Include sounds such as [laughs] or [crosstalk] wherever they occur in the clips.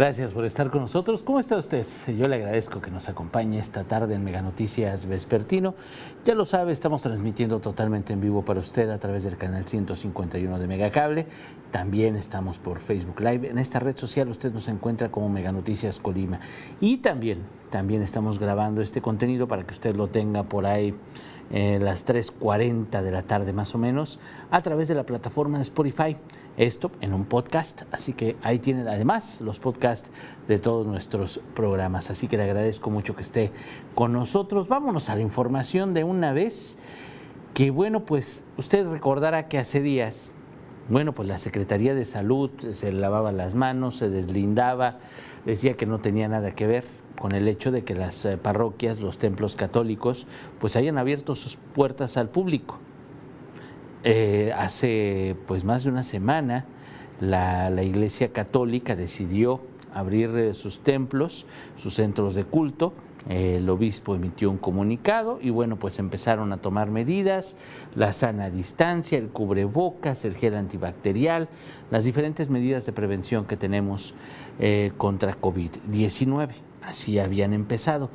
Gracias por estar con nosotros. ¿Cómo está usted? Yo le agradezco que nos acompañe esta tarde en Mega Noticias Vespertino. Ya lo sabe, estamos transmitiendo totalmente en vivo para usted a través del canal 151 de Megacable. También estamos por Facebook Live. En esta red social usted nos encuentra como Mega Noticias Colima. Y también, también estamos grabando este contenido para que usted lo tenga por ahí en las 3.40 de la tarde más o menos a través de la plataforma de Spotify esto en un podcast. Así que ahí tienen además los podcasts de todos nuestros programas. Así que le agradezco mucho que esté con nosotros. Vámonos a la información de una vez. Que bueno, pues usted recordará que hace días, bueno, pues la Secretaría de Salud se lavaba las manos, se deslindaba, decía que no tenía nada que ver con el hecho de que las eh, parroquias, los templos católicos, pues hayan abierto sus puertas al público. Eh, hace pues más de una semana la, Iglesia Católica decidió abrir eh, sus templos, sus centros de culto. el obispo emitió un comunicado y bueno, pues empezaron a tomar medidas, la sana distancia, el cubrebocas, el gel antibacterial, las diferentes medidas de prevención que tenemos eh, contra COVID-19. Así habían empezado.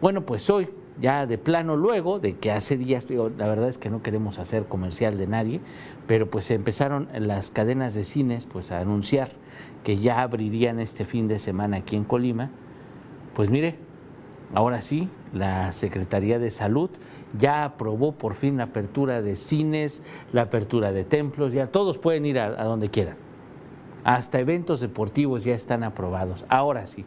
Bueno, pues hoy ya de plano luego de que hace días, la verdad es que no queremos hacer comercial de nadie, pero pues empezaron las cadenas de cines pues a anunciar que ya abrirían este fin de semana aquí en Colima. Pues mire, ahora sí, la Secretaría de Salud ya aprobó por fin la apertura de cines, la apertura de templos, ya todos pueden ir a donde quieran. Hasta eventos deportivos ya están aprobados. Ahora sí.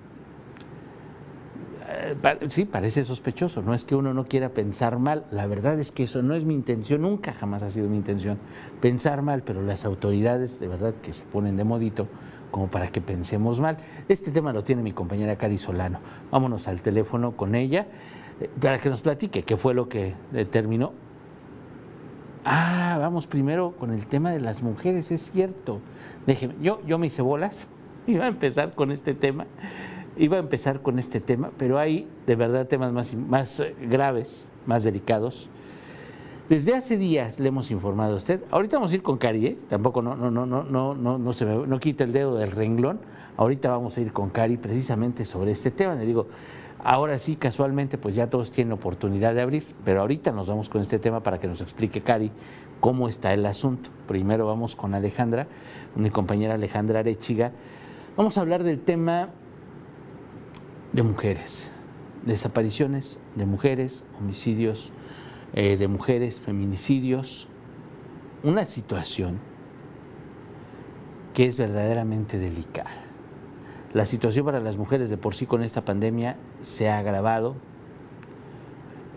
Sí, parece sospechoso, no es que uno no quiera pensar mal, la verdad es que eso no es mi intención, nunca jamás ha sido mi intención pensar mal, pero las autoridades de verdad que se ponen de modito como para que pensemos mal. Este tema lo tiene mi compañera Cari Solano. Vámonos al teléfono con ella eh, para que nos platique qué fue lo que determinó. Ah, vamos primero con el tema de las mujeres, es cierto. Déjeme, yo, yo me hice bolas, [laughs] iba a empezar con este tema iba a empezar con este tema, pero hay de verdad temas más, más eh, graves, más delicados. Desde hace días le hemos informado a usted. Ahorita vamos a ir con Cari, ¿eh? tampoco no, no, no, no, no, no, no se me, no quita el dedo del renglón. Ahorita vamos a ir con Cari precisamente sobre este tema. Le digo, ahora sí, casualmente, pues ya todos tienen oportunidad de abrir, pero ahorita nos vamos con este tema para que nos explique Cari cómo está el asunto. Primero vamos con Alejandra, mi compañera Alejandra Arechiga. Vamos a hablar del tema de mujeres, desapariciones de mujeres, homicidios eh, de mujeres, feminicidios, una situación que es verdaderamente delicada. La situación para las mujeres de por sí con esta pandemia se ha agravado.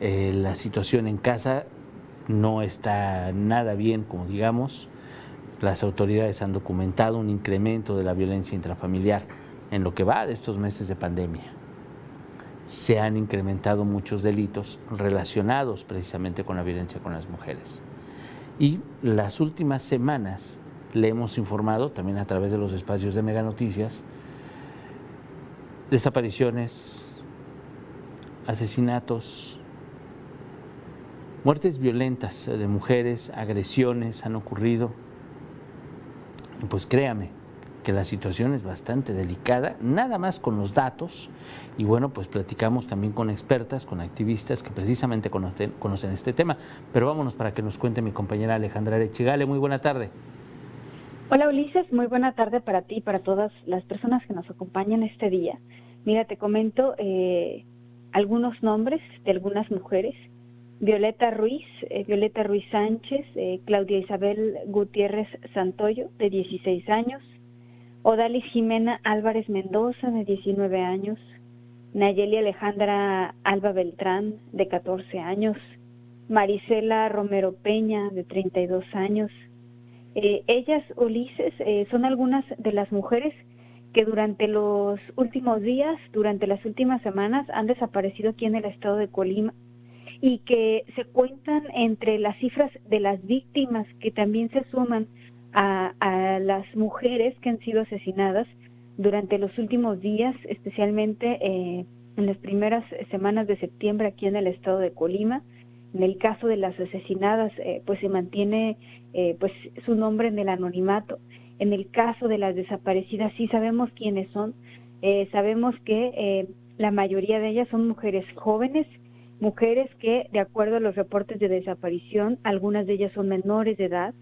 Eh, la situación en casa no está nada bien, como digamos. Las autoridades han documentado un incremento de la violencia intrafamiliar en lo que va de estos meses de pandemia se han incrementado muchos delitos relacionados precisamente con la violencia con las mujeres. Y las últimas semanas le hemos informado, también a través de los espacios de Mega Noticias, desapariciones, asesinatos, muertes violentas de mujeres, agresiones han ocurrido. Pues créame, que la situación es bastante delicada, nada más con los datos, y bueno, pues platicamos también con expertas, con activistas que precisamente conocen, conocen este tema, pero vámonos para que nos cuente mi compañera Alejandra Arechigale, muy buena tarde. Hola Ulises, muy buena tarde para ti y para todas las personas que nos acompañan este día. Mira, te comento eh, algunos nombres de algunas mujeres. Violeta Ruiz, eh, Violeta Ruiz Sánchez, eh, Claudia Isabel Gutiérrez Santoyo, de 16 años, Odalis Jimena Álvarez Mendoza, de 19 años, Nayeli Alejandra Alba Beltrán, de 14 años, Marisela Romero Peña, de 32 años. Eh, ellas, Ulises, eh, son algunas de las mujeres que durante los últimos días, durante las últimas semanas, han desaparecido aquí en el estado de Colima y que se cuentan entre las cifras de las víctimas que también se suman a, las mujeres que han sido asesinadas durante los últimos días, especialmente eh, en las primeras semanas de septiembre aquí en el estado de Colima. En el caso de las asesinadas, eh, pues se mantiene eh, pues su nombre en el anonimato. En el caso de las desaparecidas, sí sabemos quiénes son. Eh, sabemos que la mayoría de ellas son mujeres jóvenes, mujeres que, de acuerdo a los reportes de desaparición, algunas de ellas son menores de edad,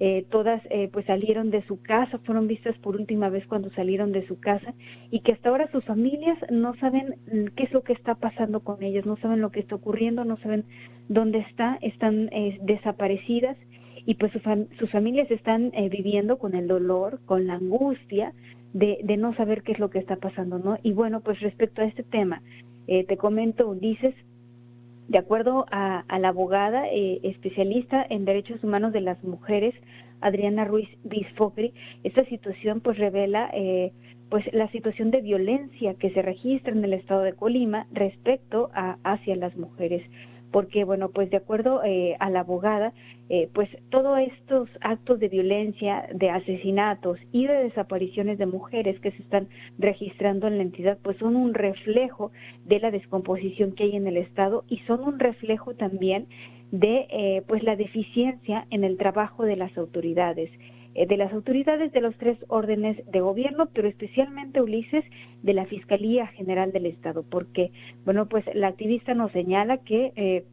eh, todas eh, pues salieron de su casa, fueron vistas por última vez cuando salieron de su casa y que hasta ahora sus familias no saben mm, qué es lo que está pasando con ellas, no saben lo que está ocurriendo, no saben dónde está, están eh, desaparecidas y pues sus familias están viviendo con el dolor, con la angustia de, de, no saber qué es lo que está pasando, ¿no? Y bueno, pues respecto a este tema, te comento, Ulises, de acuerdo a, la abogada eh, especialista en derechos humanos de las mujeres, Adriana Ruiz Bisfocri, esta situación pues revela eh, pues la situación de violencia que se registra en el estado de Colima respecto a hacia las mujeres porque, bueno, pues de acuerdo eh, a la abogada, eh, pues todos estos actos de violencia, de asesinatos y de desapariciones de mujeres que se están registrando en la entidad, pues son un reflejo de la descomposición que hay en el Estado y son un reflejo también de eh, pues la deficiencia en el trabajo de las autoridades de las autoridades de los tres órdenes de gobierno, pero especialmente Ulises de la Fiscalía General del Estado, porque, bueno, pues la activista nos señala que eh,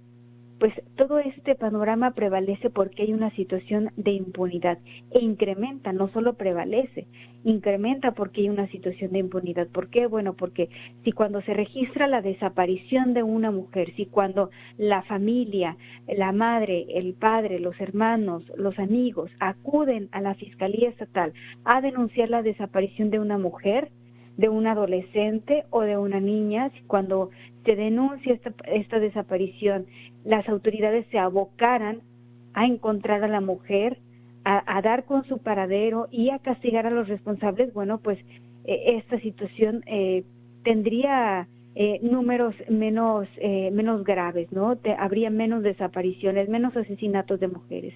pues todo este panorama prevalece porque hay una situación de impunidad e incrementa, no solo prevalece, incrementa porque hay una situación de impunidad. ¿Por qué? Bueno, porque si cuando se registra la desaparición de una mujer, si cuando la familia, la madre, el padre, los hermanos, los amigos acuden a la Fiscalía Estatal a denunciar la desaparición de una mujer, de un adolescente o de una niña, cuando se denuncia esta, esta desaparición, las autoridades se abocaran a encontrar a la mujer, a, dar con su paradero y a castigar a los responsables, bueno, pues eh, esta situación eh, tendría eh, números menos, menos graves, ¿no? habría menos desapariciones, menos asesinatos de mujeres.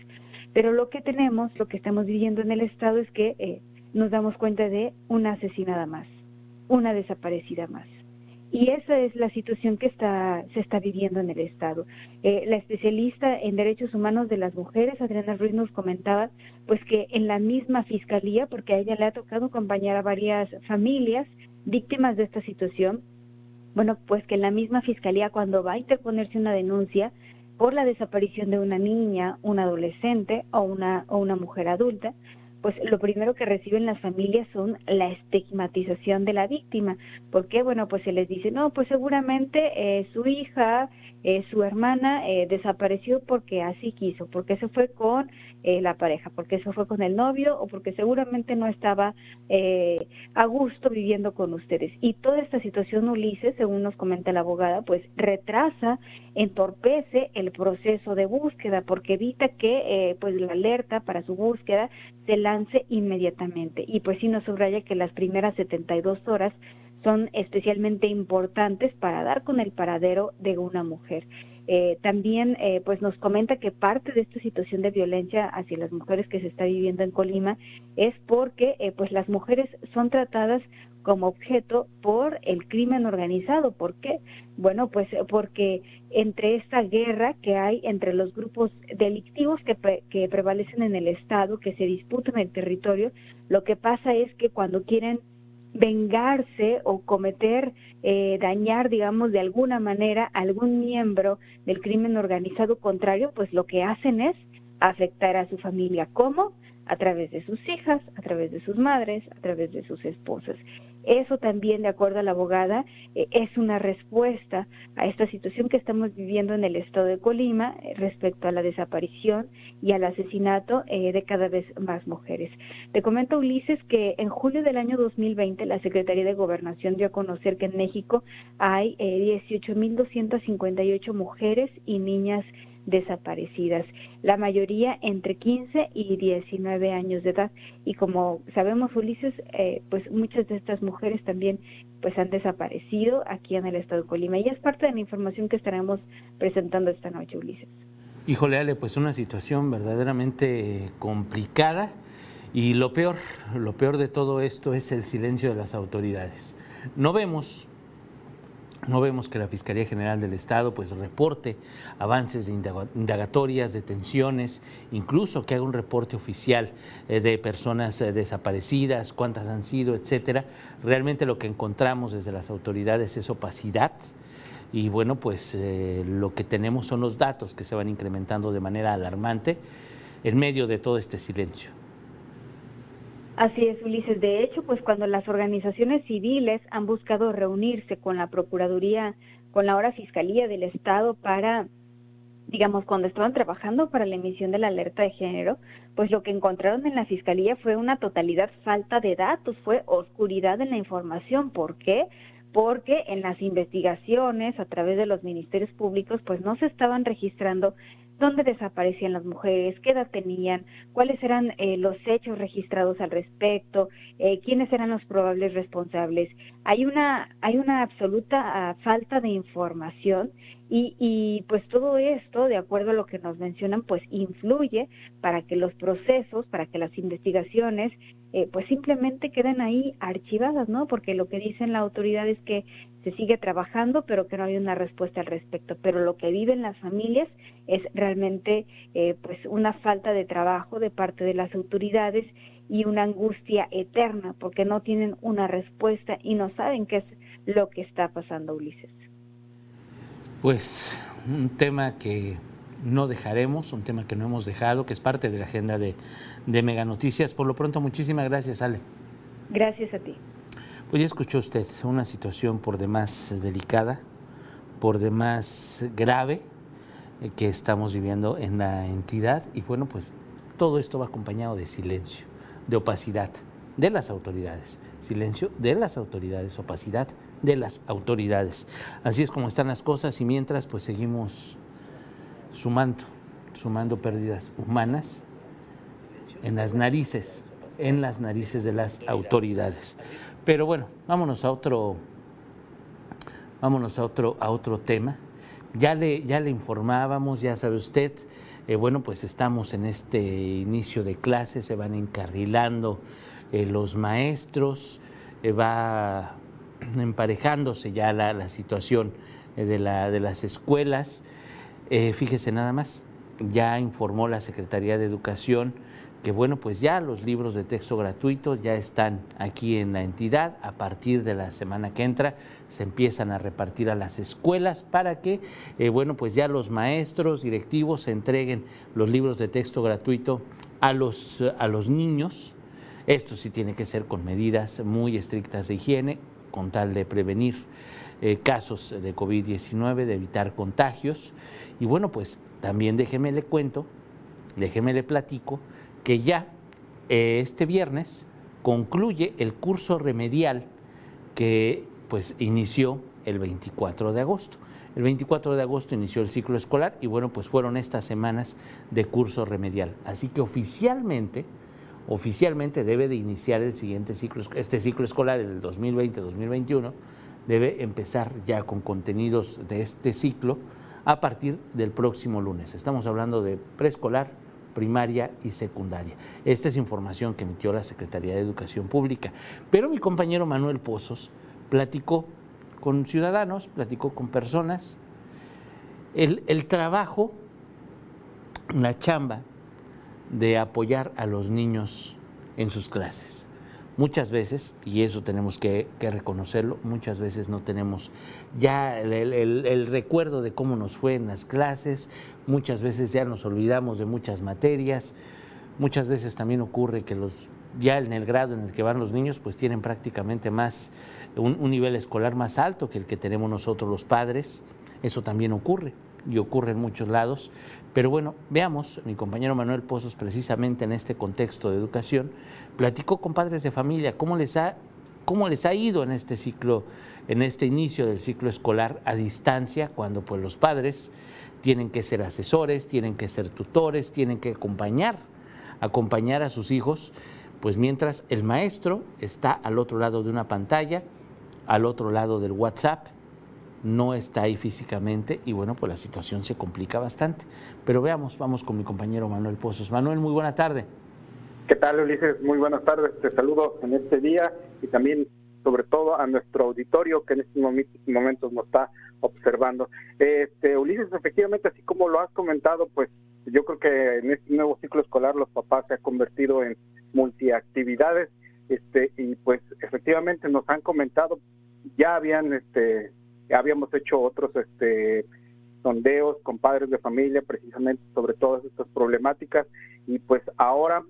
Pero lo que tenemos, lo que estamos viviendo en el Estado es que nos damos cuenta de una asesinada más una desaparecida más. Y esa es la situación que está, se está viviendo en el Estado. Eh, la especialista en derechos humanos de las mujeres, Adriana Ruiz, nos comentaba pues que en la misma fiscalía, porque a ella le ha tocado acompañar a varias familias víctimas de esta situación, bueno, pues que en la misma fiscalía cuando va a interponerse una denuncia por la desaparición de una niña, un adolescente o una, o una mujer adulta, pues lo primero que reciben las familias son la estigmatización de la víctima. ¿Por qué? Bueno, pues se les dice, no, pues seguramente eh, su hija, eh, su hermana eh, desapareció porque así quiso, porque se fue con la pareja, porque se fue con el novio o porque seguramente no estaba a gusto viviendo con ustedes. Y toda esta situación, Ulises, según nos comenta la abogada, pues retrasa, entorpece el proceso de búsqueda porque evita que pues la alerta para su búsqueda se lance inmediatamente. Y pues sí nos subraya que las primeras 72 horas son especialmente importantes para dar con el paradero de una mujer. Eh, también eh, pues nos comenta que parte de esta situación de violencia hacia las mujeres que se está viviendo en Colima es porque eh, pues las mujeres son tratadas como objeto por el crimen organizado. ¿Por qué? Bueno, pues porque entre esta guerra que hay entre los grupos delictivos que, que prevalecen en el Estado, que se disputan el territorio, lo que pasa es que cuando quieren vengarse o cometer, eh, dañar, digamos, de alguna manera a algún miembro del crimen organizado contrario, pues lo que hacen es afectar a su familia. ¿Cómo? A través de sus hijas, a través de sus madres, a través de sus esposas. Eso también, de acuerdo a la abogada, eh, es una respuesta a esta situación que estamos viviendo en el estado de Colima eh, respecto a la desaparición y al asesinato eh, de cada vez más mujeres. Te comento, Ulises, que en julio del año 2020 la Secretaría de Gobernación dio a conocer que en México hay 18.258 mujeres y niñas desaparecidas, la mayoría entre 15 y 19 años de edad. Y como sabemos, Ulises, eh, pues muchas de estas mujeres también pues han desaparecido aquí en el estado de Colima. Y es parte de la información que estaremos presentando esta noche, Ulises. Híjole, Ale, pues una situación verdaderamente complicada y lo peor, lo peor de todo esto es el silencio de las autoridades. No vemos no vemos que la Fiscalía General del Estado pues reporte avances de indagatorias, detenciones, incluso que haga un reporte oficial eh, de personas eh, desaparecidas, cuántas han sido, etcétera. Realmente lo que encontramos desde las autoridades es opacidad y bueno, pues eh, lo que tenemos son los datos que se van incrementando de manera alarmante en medio de todo este silencio. Así es, Ulises. De hecho, pues cuando las organizaciones civiles han buscado reunirse con la Procuraduría, con la ahora Fiscalía del Estado para, digamos, cuando estaban trabajando para la emisión de la alerta de género, pues lo que encontraron en la Fiscalía fue una totalidad falta de datos, fue oscuridad en la información. ¿Por qué? porque en las investigaciones a través de los ministerios públicos pues no se estaban registrando dónde desaparecían las mujeres, qué edad tenían, cuáles eran eh, los hechos registrados al respecto, eh, quiénes eran los probables responsables. Hay una, hay una absoluta ah, falta de información y, y, pues todo esto, de acuerdo a lo que nos mencionan, pues influye para que los procesos, para que las investigaciones, eh, pues simplemente queden ahí archivadas, ¿no? Porque lo que dicen la autoridad es que se sigue trabajando, pero que no hay una respuesta al respecto. Pero lo que viven las familias es realmente eh, pues una falta de trabajo de parte de las autoridades y una angustia eterna porque no tienen una respuesta y no saben qué es lo que está pasando, Ulises. Pues un tema que no dejaremos, un tema que no hemos dejado, que es parte de la agenda de, de Mega Noticias. Por lo pronto, muchísimas gracias, Ale. Gracias a ti. Pues ya escuchó usted una situación por demás delicada, por demás grave eh, que estamos viviendo en la entidad y bueno, pues todo esto va acompañado de silencio, de opacidad de las autoridades, silencio de las autoridades, opacidad de las autoridades. Así es como están las cosas y mientras pues seguimos sumando, sumando pérdidas humanas en las narices, en las narices de las autoridades. Pero bueno, vámonos a otro, vámonos a otro, a otro tema. Ya le, ya le informábamos, ya sabe usted, eh, bueno, pues estamos en este inicio de clases, se van encarrilando eh, los maestros, eh, va emparejándose ya la, la situación de, la, de, las escuelas. Fíjese nada más, ya informó la Secretaría de Educación que bueno, pues ya los libros de texto gratuitos ya están aquí en la entidad. A partir de la semana que entra se empiezan a repartir a las escuelas para que, eh, bueno, pues ya los maestros, directivos entreguen los libros de texto gratuito a los, a los niños. Esto sí tiene que ser con medidas muy estrictas de higiene, con tal de prevenir eh, casos de COVID-19, de evitar contagios. Y bueno, pues también déjeme le cuento, déjeme le platico que ya eh, este viernes concluye el curso remedial que pues inició el 24 de agosto. El 24 de agosto inició el ciclo escolar y bueno, pues fueron estas semanas de curso remedial. Así que oficialmente, oficialmente debe de iniciar el siguiente ciclo, este ciclo escolar, el 2020-2021, debe empezar ya con contenidos de este ciclo a partir del próximo lunes. Estamos hablando de preescolar, primaria y secundaria. Esta es información que emitió la Secretaría de Educación Pública. Pero mi compañero Manuel Pozos platicó con ciudadanos, platicó con personas. El, trabajo, la chamba de apoyar a los niños en sus clases. Muchas veces, y eso tenemos que, reconocerlo, muchas veces no tenemos ya el, recuerdo de cómo nos fue en las clases, muchas veces ya nos olvidamos de muchas materias, muchas veces también ocurre que los ya en el grado en el que van los niños, pues tienen prácticamente más, un nivel escolar más alto que el que tenemos nosotros los padres, eso también ocurre y ocurre en muchos lados. Pero bueno, veamos, mi compañero Manuel Pozos, precisamente en este contexto de educación, platicó con padres de familia cómo les ha, cómo les ha ido en este ciclo, en este inicio del ciclo escolar a distancia, cuando pues los padres tienen que ser asesores, tienen que ser tutores, tienen que acompañar, acompañar a sus hijos, pues mientras el maestro está al otro lado de una pantalla, al otro lado del WhatsApp, no está ahí físicamente y bueno, pues la situación se complica bastante. Pero veamos, vamos con mi compañero Manuel Pozos. Manuel, muy buena tarde. ¿Qué tal, Ulises? Muy buenas tardes. Te saludo en este día y también, sobre todo, a nuestro auditorio que en estos momentos nos está observando. Este, Ulises, efectivamente, así como lo has comentado, pues yo creo que en este nuevo ciclo escolar los papás se han convertido en multiactividades este, y pues efectivamente nos han comentado, ya habían, este, habíamos hecho otros este, sondeos con padres de familia precisamente sobre todas estas problemáticas y pues ahora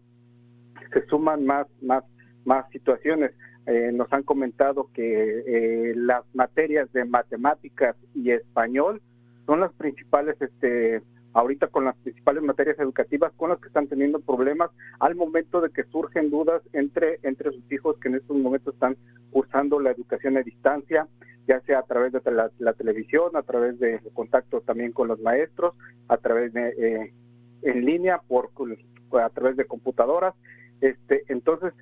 se suman más, más, más situaciones. Eh, nos han comentado que eh, las materias de matemáticas y español son las principales, este, ahorita con las principales materias educativas con las que están teniendo problemas al momento de que surgen dudas entre, entre sus hijos que en estos momentos están cursando la educación a distancia, ya sea a través de la, televisión, a través de contacto también con los maestros, a través de eh, en línea, por a través de computadoras este, entonces,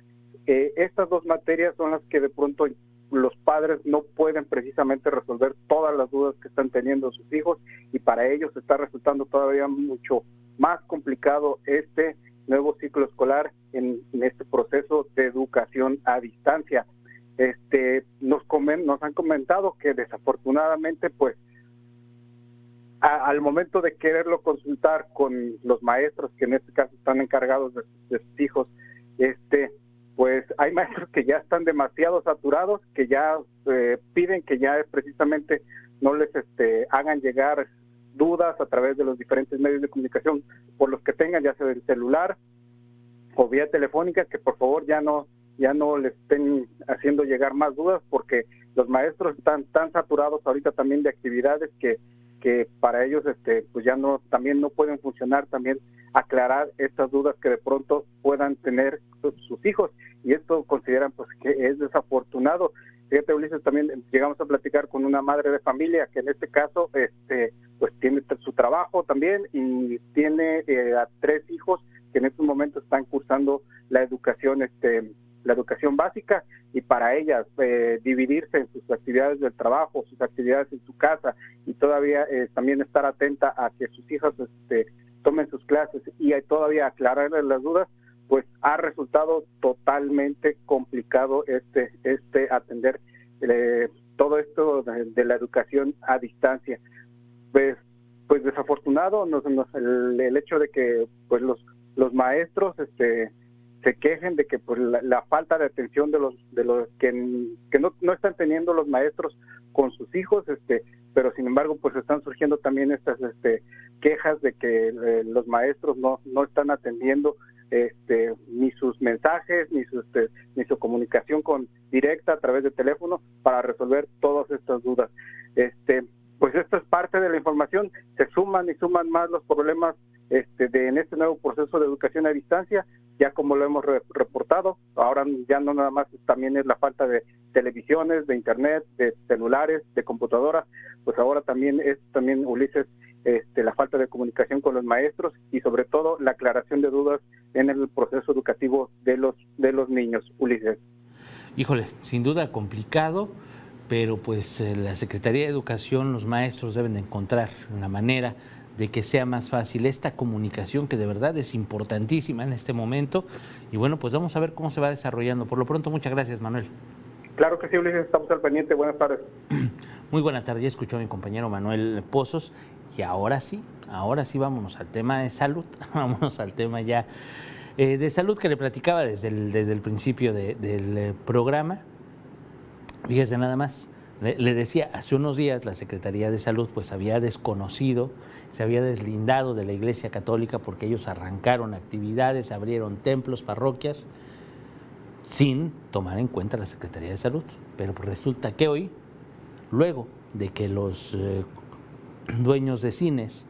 eh, estas dos materias son las que de pronto los padres no pueden precisamente resolver todas las dudas que están teniendo sus hijos y para ellos está resultando todavía mucho más complicado este nuevo ciclo escolar en, este proceso de educación a distancia. Este, nos, nos han comentado que desafortunadamente, pues, al momento de quererlo consultar con los maestros que en este caso están encargados de sus hijos, este, pues hay maestros que ya están demasiado saturados, que ya eh, piden que ya precisamente no les este, hagan llegar dudas a través de los diferentes medios de comunicación por los que tengan, ya sea del celular o vía telefónica, que por favor ya no ya no les estén haciendo llegar más dudas porque los maestros están tan saturados ahorita también de actividades que que para ellos este pues ya no también no pueden funcionar también aclarar estas dudas que de pronto puedan tener sus hijos y esto consideran pues que es desafortunado. Fíjate Ulises también llegamos a platicar con una madre de familia que en este caso este pues tiene su trabajo también y tiene eh, a tres hijos que en estos momentos están cursando la educación este la educación básica y para ellas eh, dividirse en sus actividades del trabajo, sus actividades en su casa y todavía eh, también estar atenta a que sus hijas este, tomen sus clases y todavía aclararles las dudas, pues ha resultado totalmente complicado este, este atender eh, todo esto de, la educación a distancia. Pues, pues desafortunado nos, el, el, hecho de que pues los, los maestros este, se quejen de que pues la, falta de atención de los de los que, no, están teniendo los maestros con sus hijos este pero sin embargo pues están surgiendo también estas este quejas de que eh, los maestros no no están atendiendo este ni sus mensajes ni su este, ni su comunicación con directa a través de teléfono para resolver todas estas dudas. Este pues esto es parte de la información se suman y suman más los problemas este, de, en este nuevo proceso de educación a distancia ya como lo hemos reportado, ahora ya no nada más también es la falta de televisiones, de internet, de celulares, de computadoras, pues ahora también es también Ulises este, la falta de comunicación con los maestros y sobre todo la aclaración de dudas en el proceso educativo de los de los niños, Ulises. Híjole, sin duda complicado, pero pues eh, la Secretaría de Educación, los maestros deben de encontrar una manera de que sea más fácil esta comunicación que de verdad es importantísima en este momento. Y bueno, pues vamos a ver cómo se va desarrollando. Por lo pronto, muchas gracias, Manuel. Claro que sí, Ulises, estamos al pendiente. Buenas tardes. [clears throat] Muy buena tarde, ya escuchó a mi compañero Manuel Pozos. Y ahora sí, ahora sí vámonos al tema de salud, [laughs] vámonos al tema ya eh, de salud que le platicaba desde el, desde el principio del eh, programa. Fíjese nada más, le, decía, hace unos días la Secretaría de Salud pues había desconocido, se había deslindado de la Iglesia Católica porque ellos arrancaron actividades, abrieron templos, parroquias, sin tomar en cuenta la Secretaría de Salud. Pero pues resulta que hoy, luego de que los eh, dueños de cines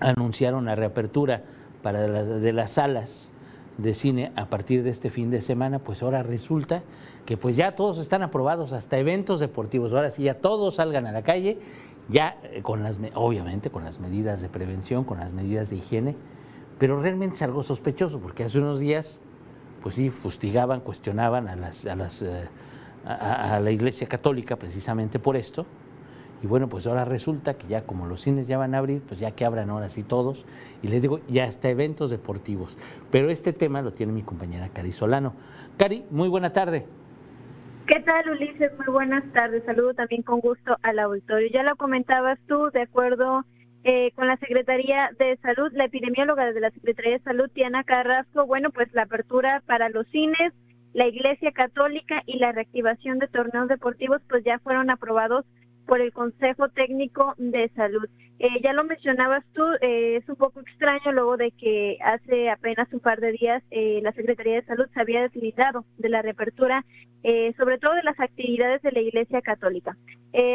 anunciaron la reapertura para de las salas de cine a partir de este fin de semana, pues ahora resulta que pues ya todos están aprobados, hasta eventos deportivos, ahora sí ya todos salgan a la calle, ya eh, con las, obviamente con las medidas de prevención, con las medidas de higiene, pero realmente es algo sospechoso, porque hace unos días, pues sí, fustigaban, cuestionaban a, las, a, las, eh, a, la Iglesia Católica precisamente por esto, y bueno, pues ahora resulta que ya como los cines ya van a abrir, pues ya que abran ahora sí todos, y les digo, ya hasta eventos deportivos. Pero este tema lo tiene mi compañera Cari Solano. Cari, muy buena tarde. ¿Qué tal, Ulises? Muy buenas tardes. Saludo también con gusto al auditorio. Ya lo comentabas tú, de acuerdo eh, con la Secretaría de Salud, la epidemióloga de la Secretaría de Salud, Tiana Carrasco, bueno, pues la apertura para los cines, la Iglesia Católica y la reactivación de torneos deportivos, pues ya fueron aprobados por el Consejo Técnico de Salud. Eh, ya lo mencionabas tú, eh, es un poco extraño luego de que hace apenas un par de días eh, la Secretaría de Salud se había deslindado de la reapertura, sobre todo de las actividades de la Iglesia Católica.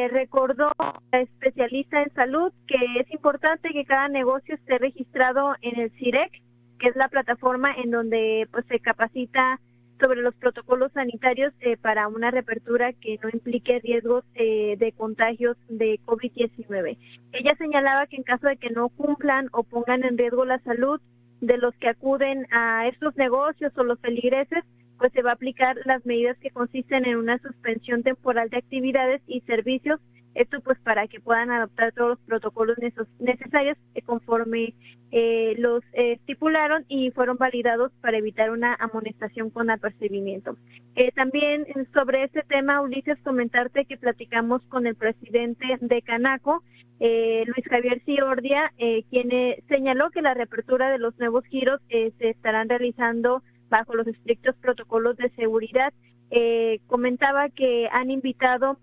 recordó la especialista en salud que es importante que cada negocio esté registrado en el CIREC, que es la plataforma en donde pues se capacita sobre los protocolos sanitarios eh, para una reapertura que no implique riesgos eh, de contagios de COVID-19. Ella señalaba que en caso de que no cumplan o pongan en riesgo la salud de los que acuden a estos negocios o los feligreses, pues se va a aplicar las medidas que consisten en una suspensión temporal de actividades y servicios esto pues para que puedan adoptar todos los protocolos necesarios conforme eh, los estipularon y fueron validados para evitar una amonestación con apercibimiento. Eh, también sobre este tema, Ulises, comentarte que platicamos con el presidente de Canaco, eh, Luis Javier Ciordia, quien señaló que la reapertura de los nuevos giros se estarán realizando bajo los estrictos protocolos de seguridad. comentaba que han invitado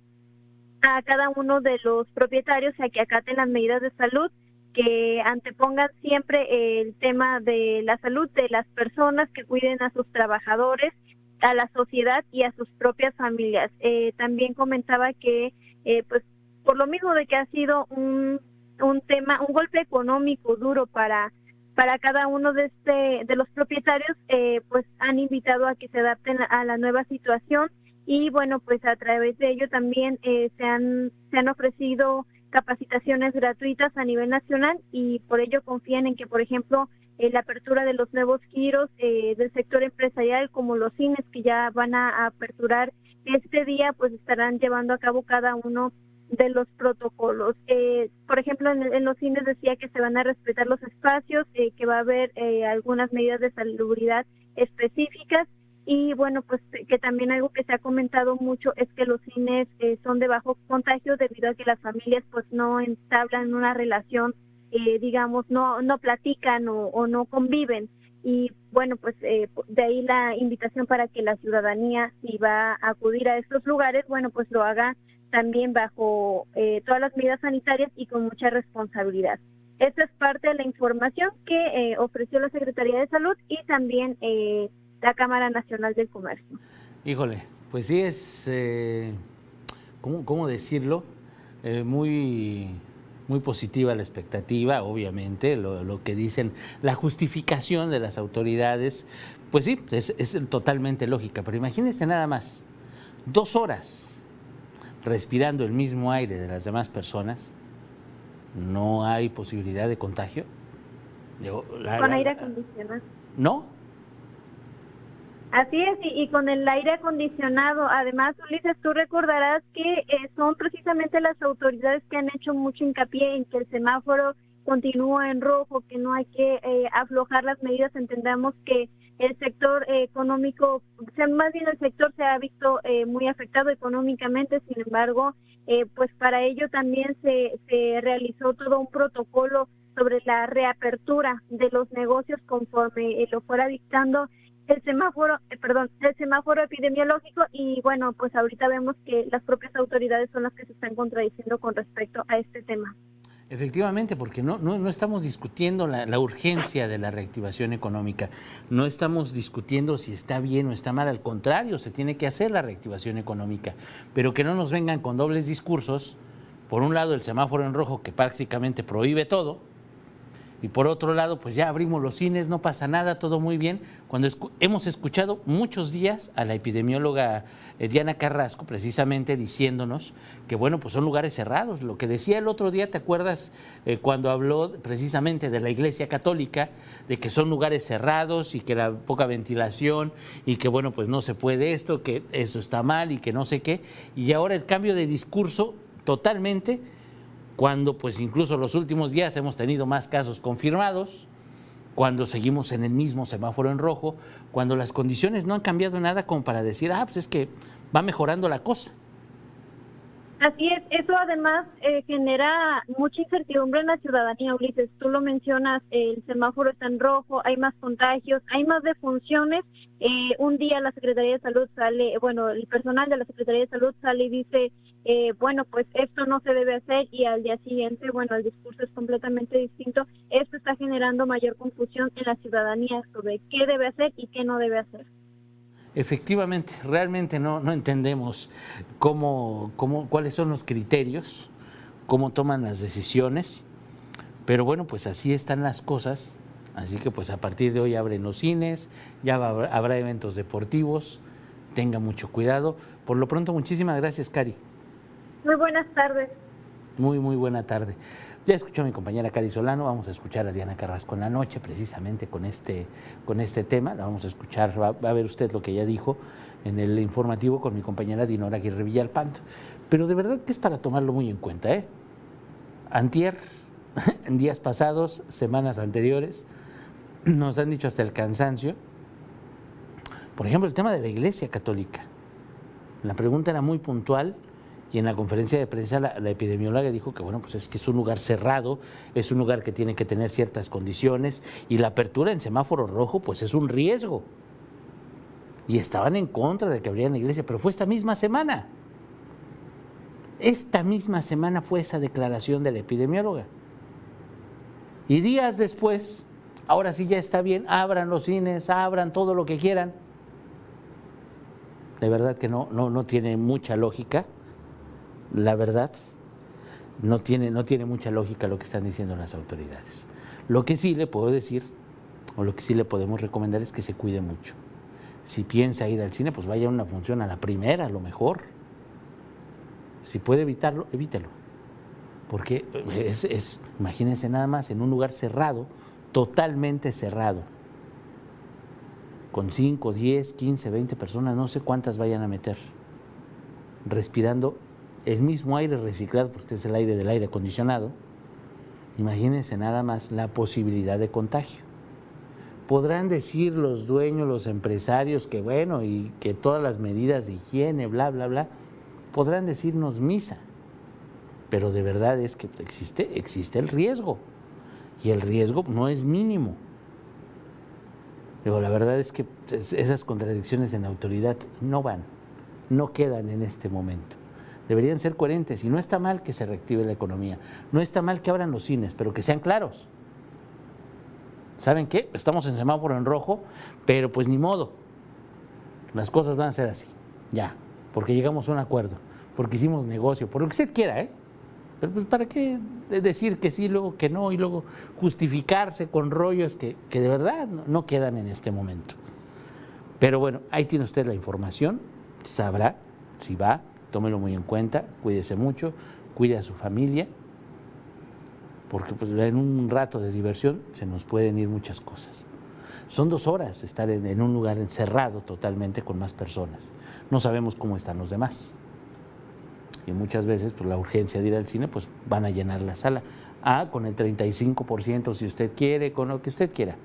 a cada uno de los propietarios a que acaten las medidas de salud, que antepongan siempre el tema de la salud de las personas, que cuiden a sus trabajadores, a la sociedad y a sus propias familias. Eh, también comentaba que, eh, pues, por lo mismo de que ha sido un, un tema, un golpe económico duro para para cada uno de este de los propietarios, eh, pues han invitado a que se adapten a la nueva situación y bueno, pues a través de ello también eh, se, han, se han ofrecido capacitaciones gratuitas a nivel nacional y por ello confían en que, por ejemplo, eh, la apertura de los nuevos giros eh, del sector empresarial, como los cines que ya van a, aperturar este día, pues estarán llevando a cabo cada uno de los protocolos. por ejemplo, en, en, los cines decía que se van a respetar los espacios, que va a haber algunas medidas de salubridad específicas y bueno, pues que también algo que se ha comentado mucho es que los cines eh, son de bajo contagio debido a que las familias pues no entablan una relación, eh, digamos, no, no platican o, no conviven. Y bueno, pues eh, de ahí la invitación para que la ciudadanía, si va a acudir a estos lugares, bueno, pues lo haga también bajo todas las medidas sanitarias y con mucha responsabilidad. Esta es parte de la información que ofreció la Secretaría de Salud y también la Cámara Nacional del Comercio. Híjole, pues sí es, eh, ¿cómo, decirlo? Eh, muy, muy positiva la expectativa, obviamente, lo, que dicen, la justificación de las autoridades, pues sí, es, es totalmente lógica, pero imagínense nada más, dos horas respirando el mismo aire de las demás personas, no hay posibilidad de contagio. Con aire acondicionado. ¿No? Así es, y, con el aire acondicionado. Además, Ulises, tú recordarás que eh, son precisamente las autoridades que han hecho mucho hincapié en que el semáforo continúa en rojo, que no hay que eh, aflojar las medidas. Entendamos que el sector económico, o sea, más bien el sector se ha visto eh, muy afectado económicamente, sin embargo, pues para ello también se, se realizó todo un protocolo sobre la reapertura de los negocios conforme lo fuera dictando el semáforo, eh, perdón, el semáforo epidemiológico y bueno, pues ahorita vemos que las propias autoridades son las que se están contradiciendo con respecto a este tema. Efectivamente, porque no, no, estamos discutiendo la, la, urgencia de la reactivación económica, no estamos discutiendo si está bien o está mal, al contrario, se tiene que hacer la reactivación económica, pero que no nos vengan con dobles discursos, por un lado el semáforo en rojo que prácticamente prohíbe todo, Y por otro lado, pues ya abrimos los cines, no pasa nada, todo muy bien. Cuando hemos escuchado muchos días a la epidemióloga eh, Diana Carrasco precisamente diciéndonos que, bueno, pues son lugares cerrados. Lo que decía el otro día, ¿te acuerdas eh, cuando habló precisamente de la Iglesia Católica, de que son lugares cerrados y que la poca ventilación y que, bueno, pues no se puede esto, que esto está mal y que no sé qué? Y ahora el cambio de discurso totalmente cuando pues incluso los últimos días hemos tenido más casos confirmados, cuando seguimos en el mismo semáforo en rojo, cuando las condiciones no han cambiado nada como para decir, ah, pues es que va mejorando la cosa. Así es, eso además eh, genera mucha incertidumbre en la ciudadanía, Ulises. Tú lo mencionas, el semáforo está en rojo, hay más contagios, hay más defunciones. Eh, un día la Secretaría de Salud sale, bueno, el personal de la Secretaría de Salud sale y dice, eh, bueno, pues esto no se debe hacer y al día siguiente, bueno, el discurso es completamente distinto. Esto está generando mayor confusión en la ciudadanía sobre qué debe hacer y qué no debe hacer. Efectivamente, realmente no, no entendemos cómo, cómo, cuáles son los criterios, cómo toman las decisiones, pero bueno, pues así están las cosas, así que pues a partir de hoy abren los cines, ya habrá eventos deportivos, tenga mucho cuidado. Por lo pronto, muchísimas gracias, Cari. Muy buenas tardes. Muy, muy buena tarde. Ya escuchó mi compañera Cari Solano, vamos a escuchar a Diana Carrasco en la noche precisamente con este, con este tema. La vamos a escuchar, va, a ver usted lo que ella dijo en el informativo con mi compañera Dinora Aguirre Villalpanto. Pero de verdad que es para tomarlo muy en cuenta. ¿eh? Antier, en [laughs] días pasados, semanas anteriores, nos han dicho hasta el cansancio, por ejemplo, el tema de la Iglesia Católica. La pregunta era muy puntual y en la conferencia de prensa la, epidemióloga dijo que bueno, pues es que es un lugar cerrado, es un lugar que tiene que tener ciertas condiciones y la apertura en semáforo rojo pues es un riesgo. Y estaban en contra de que abrieran la iglesia, pero fue esta misma semana. Esta misma semana fue esa declaración de la epidemióloga. Y días después, ahora sí ya está bien, abran los cines, abran todo lo que quieran. De verdad que no, no, no tiene mucha lógica la verdad, no tiene, no tiene mucha lógica lo que están diciendo las autoridades. Lo que sí le puedo decir, o lo que sí le podemos recomendar es que se cuide mucho. Si piensa ir al cine, pues vaya a una función a la primera, a lo mejor. Si puede evitarlo, evítelo. Porque es, es, imagínense nada más, en un lugar cerrado, totalmente cerrado, con 5, 10, 15, 20 personas, no sé cuántas vayan a meter, respirando el mismo aire reciclado, porque es el aire del aire acondicionado, imagínense nada más la posibilidad de contagio. Podrán decir los dueños, los empresarios, que bueno, y que todas las medidas de higiene, bla, bla, bla, podrán decirnos misa, pero de verdad es que existe, existe el riesgo, y el riesgo no es mínimo. Pero la verdad es que esas contradicciones en autoridad no van, no quedan en este momento deberían ser coherentes y no está mal que se reactive la economía, no está mal que abran los cines, pero que sean claros. ¿Saben qué? Estamos en semáforo en rojo, pero pues ni modo. Las cosas van a ser así, ya, porque llegamos a un acuerdo, porque hicimos negocio, por lo que usted quiera, ¿eh? Pero pues para qué decir que sí, luego que no, y luego justificarse con rollos que, que de verdad no quedan en este momento. Pero bueno, ahí tiene usted la información, sabrá si va, tómelo muy en cuenta, cuídese mucho, cuide a su familia, porque pues, en un rato de diversión se nos pueden ir muchas cosas. Son dos horas estar en, un lugar encerrado totalmente con más personas. No sabemos cómo están los demás. Y muchas veces, por pues, la urgencia de ir al cine, pues van a llenar la sala. Ah, con el 35% si usted quiere, con lo que usted quiera.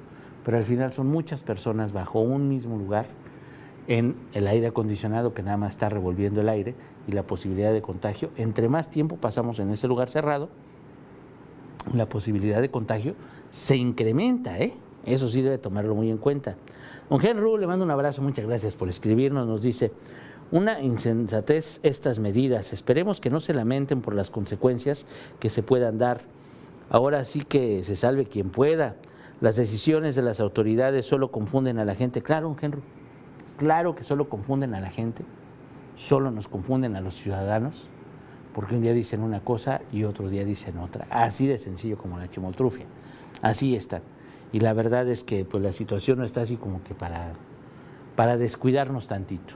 Pero al final son muchas personas bajo un mismo lugar en el aire acondicionado que nada más está revolviendo el aire y la posibilidad de contagio. Entre más tiempo pasamos en ese lugar cerrado, la posibilidad de contagio se incrementa, ¿eh? Eso sí debe tomarlo muy en cuenta. Don Henry, le mando un abrazo, muchas gracias por escribirnos. Nos dice, una insensatez estas medidas. Esperemos que no se lamenten por las consecuencias que se puedan dar. Ahora sí que se salve quien pueda. Las decisiones de las autoridades solo confunden a la gente. Claro, Henry. Claro que solo confunden a la gente, solo nos confunden a los ciudadanos, porque un día dicen una cosa y otro día dicen otra. Así de sencillo como la chimoltrufia. Así están. Y la verdad es que pues, la situación no está así como que para, para descuidarnos tantito.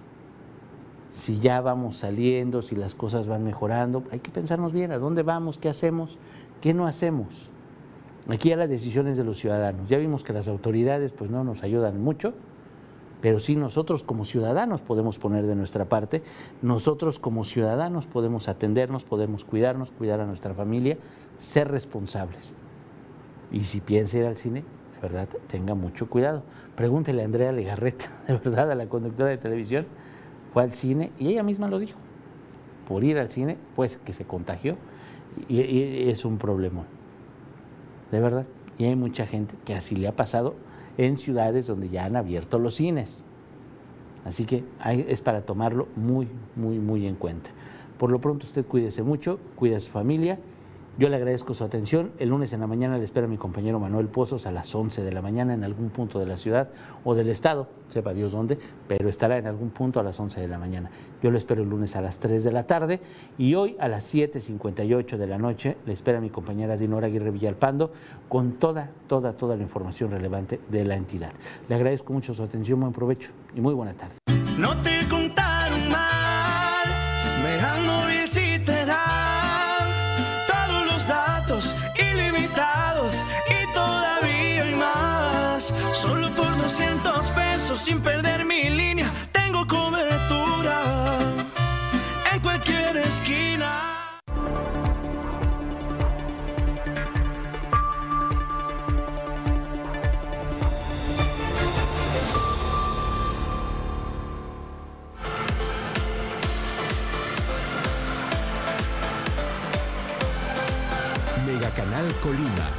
Si ya vamos saliendo, si las cosas van mejorando, hay que pensarnos bien a dónde vamos, qué hacemos, qué no hacemos. Aquí ya las decisiones de los ciudadanos. Ya vimos que las autoridades pues no nos ayudan mucho, pero sí nosotros como ciudadanos podemos poner de nuestra parte, nosotros como ciudadanos podemos atendernos, podemos cuidarnos, cuidar a nuestra familia, ser responsables. Y si piensa ir al cine, de verdad, tenga mucho cuidado. Pregúntele a Andrea Legarreta, [laughs] de verdad, a la conductora de televisión, fue al cine y ella misma lo dijo. Por ir al cine, pues que se contagió y, y es un problema. De verdad. Y hay mucha gente que así le ha pasado en ciudades donde ya han abierto los cines. Así que es para tomarlo muy, muy, muy en cuenta. Por lo pronto usted cuídese mucho, cuida a su familia yo le agradezco su atención. El lunes en la mañana le espera mi compañero Manuel Pozos a las 11 de la mañana en algún punto de la ciudad o del estado, sepa Dios dónde, pero estará en algún punto a las 11 de la mañana. Yo lo espero el lunes a las 3 de la tarde y hoy a las 7.58 de la noche le espera mi compañera Dinora Aguirre Villalpando con toda, toda, toda la información relevante de la entidad. Le agradezco mucho su atención, buen provecho y muy buena tarde. No te sin perder mi línea, tengo cobertura en cualquier esquina. Mega Canal Colima